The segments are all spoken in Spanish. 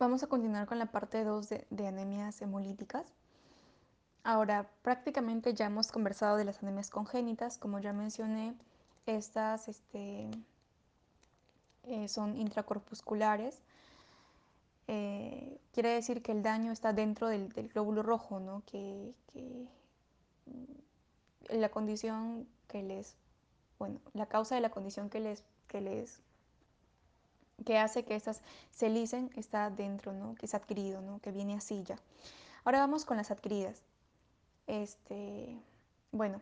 Vamos a continuar con la parte 2 de, anemias hemolíticas. Ahora, prácticamente ya hemos conversado de las anemias congénitas. Como ya mencioné, estas este, eh, son intracorpusculares. Eh, quiere decir que el daño está dentro del, glóbulo rojo, ¿no? que, que la condición que les, bueno, la causa de la condición que les, que les, que hace que estas se licen está dentro, ¿no? Que es adquirido, ¿no? Que viene así ya. Ahora vamos con las adquiridas. Este, bueno,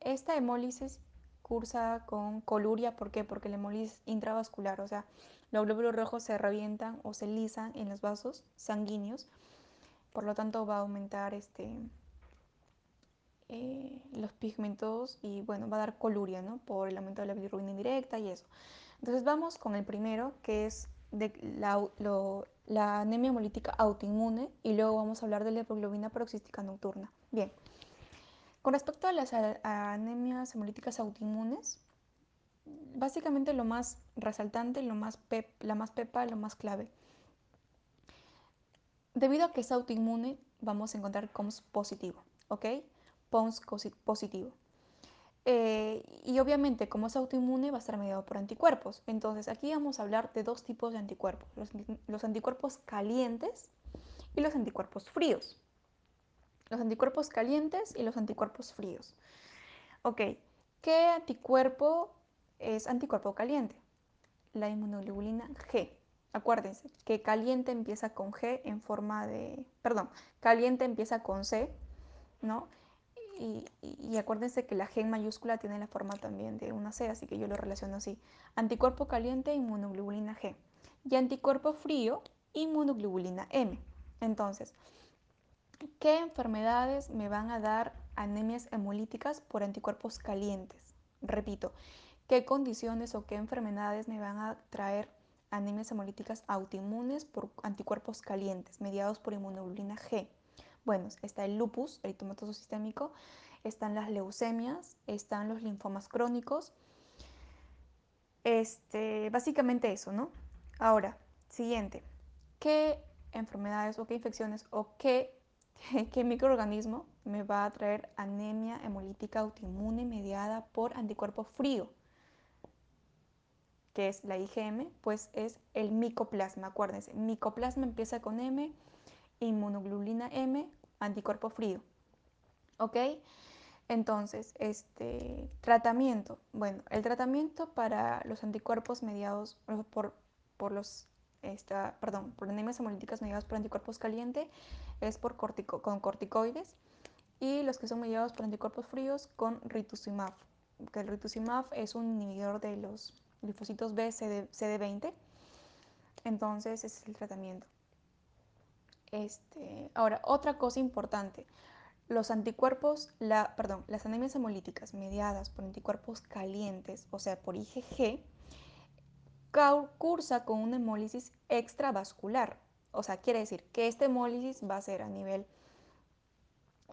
esta hemólisis cursa con coluria, ¿por qué? Porque la hemólisis intravascular, o sea, los glóbulos rojos se revientan o se lisan en los vasos sanguíneos, por lo tanto va a aumentar este, eh, los pigmentos y bueno, va a dar coluria, ¿no? Por el aumento de la bilirrubina indirecta y eso. Entonces vamos con el primero, que es la anemia hemolítica autoinmune y luego vamos a hablar de la hemoglobina paroxística nocturna. Bien, con respecto a las anemias hemolíticas autoinmunes, básicamente lo más resaltante, lo más la más pepa, lo más clave. Debido a que es autoinmune, vamos a encontrar COMS positivo, ¿ok? POMS positivo. Eh, y obviamente, como es autoinmune, va a estar mediado por anticuerpos. Entonces, aquí vamos a hablar de dos tipos de anticuerpos, los, los anticuerpos calientes y los anticuerpos fríos. Los anticuerpos calientes y los anticuerpos fríos. Ok, ¿qué anticuerpo es anticuerpo caliente? La inmunoglobulina G. Acuérdense que caliente empieza con G en forma de, perdón, caliente empieza con C, ¿no? Y, acuérdense que la G mayúscula tiene la forma también de una C, así que yo lo relaciono así. Anticuerpo caliente, inmunoglobulina G. Y anticuerpo frío, inmunoglobulina M. Entonces, ¿qué enfermedades me van a dar anemias hemolíticas por anticuerpos calientes? Repito, ¿qué condiciones o qué enfermedades me van a traer anemias hemolíticas autoinmunes por anticuerpos calientes mediados por inmunoglobulina G? Bueno, está el lupus eritematoso sistémico, están las leucemias, están los linfomas crónicos. Este, básicamente eso, ¿no? Ahora, siguiente. ¿Qué enfermedades o qué infecciones o qué, qué microorganismo me va a traer anemia hemolítica autoinmune mediada por anticuerpo frío? que es la IgM, pues es el micoplasma. Acuérdense, micoplasma empieza con M, inmunoglobulina M, anticuerpo frío. ¿Ok? Entonces, este tratamiento. Bueno, el tratamiento para los anticuerpos mediados por, por los esta, perdón, por anemias hemolíticas mediadas por anticuerpos calientes es por cortico, con corticoides y los que son mediados por anticuerpos fríos con rituximab, que el rituximab es un inhibidor de los linfocitos B CD, CD20. Entonces, ese es el tratamiento. Este, ahora, otra cosa importante. Los anticuerpos, la, perdón, las anemias hemolíticas mediadas por anticuerpos calientes, o sea, por IgG, cursa con una hemólisis extravascular. O sea, quiere decir que esta hemólisis va a ser a nivel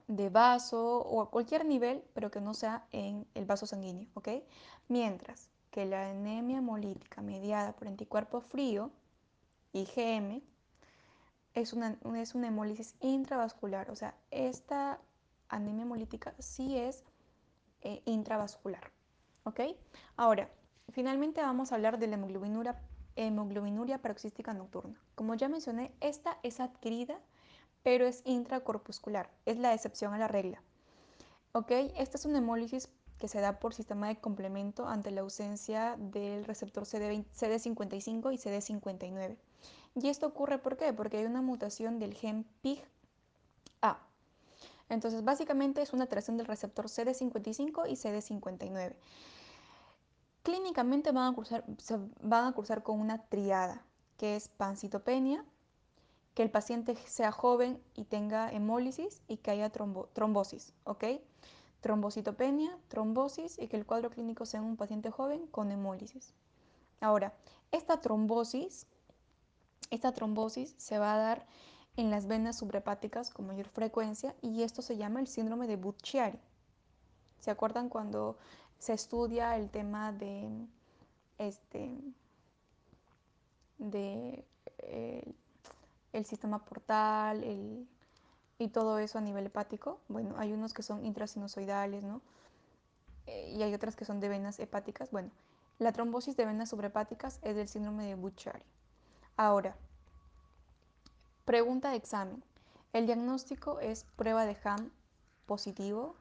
de vaso o a cualquier nivel, pero que no sea en el vaso sanguíneo, ¿ok? Mientras que la anemia hemolítica mediada por anticuerpo frío, IgM, es una, es una hemólisis intravascular, o sea, esta anemia hemolítica sí es eh, intravascular. ¿Ok? Ahora, finalmente vamos a hablar de la hemoglobinuria, hemoglobinuria paroxística nocturna. Como ya mencioné, esta es adquirida, pero es intracorpuscular, es la excepción a la regla. ¿Ok? Esta es una hemólisis que se da por sistema de complemento ante la ausencia del receptor CD, CD55 y CD59. Y esto ocurre ¿por qué? Porque hay una mutación del gen PIG-A. Entonces, básicamente es una alteración del receptor CD55 y CD59. Clínicamente van a cursar, van a cursar con una triada, que es pancitopenia, que el paciente sea joven y tenga hemólisis y que haya trombosis, ¿ok? Trombocitopenia, trombosis y que el cuadro clínico sea un paciente joven con hemólisis. Ahora, esta trombosis esta trombosis se va a dar en las venas subrepáticas con mayor frecuencia y esto se llama el síndrome de Bucchiari. ¿Se acuerdan cuando se estudia el tema de este de eh, el sistema portal el, y todo eso a nivel hepático. Bueno, hay unos que son intrasinusoidales, ¿no? Eh, y hay otras que son de venas hepáticas. Bueno, la trombosis de venas subrahepáticas es del síndrome de Buchari. Ahora, pregunta de examen. El diagnóstico es prueba de HAM positivo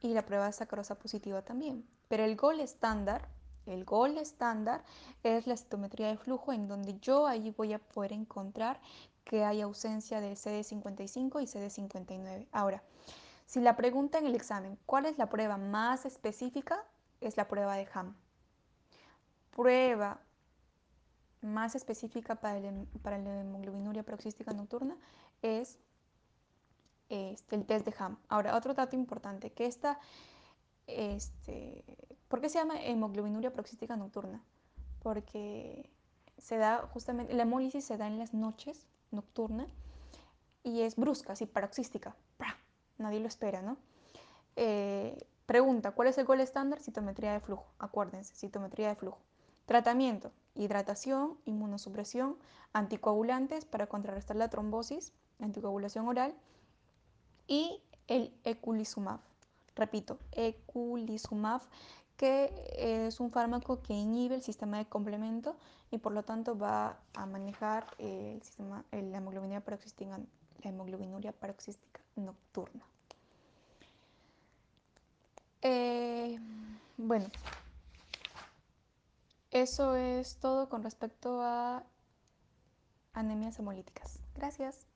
y la prueba de sacarosa positiva también. Pero el gol estándar, el gol estándar es la citometría de flujo en donde yo ahí voy a poder encontrar que hay ausencia de CD55 y CD59. Ahora, si la pregunta en el examen, ¿cuál es la prueba más específica? Es la prueba de HAM. Prueba más específica para, el, la hemoglobinuria paroxística nocturna es este, el test de HAM. Ahora, otro dato importante, que esta, este, ¿por qué se llama hemoglobinuria paroxística nocturna? Porque se da justamente, la hemólisis se da en las noches nocturna y es brusca, así paroxística. Nadie lo espera, ¿no? Eh, pregunta, ¿cuál es el gol estándar? Citometría de flujo. Acuérdense, citometría de flujo. Tratamiento, hidratación, inmunosupresión, anticoagulantes para contrarrestar la trombosis, anticoagulación oral y el eculizumab. Repito, eculizumab, que es un fármaco que inhibe el sistema de complemento y por lo tanto va a manejar el sistema, la hemoglobinuria paroxística, hemoglobinuria paroxística nocturna. Eh, bueno, eso es todo con respecto a anemias hemolíticas. Gracias.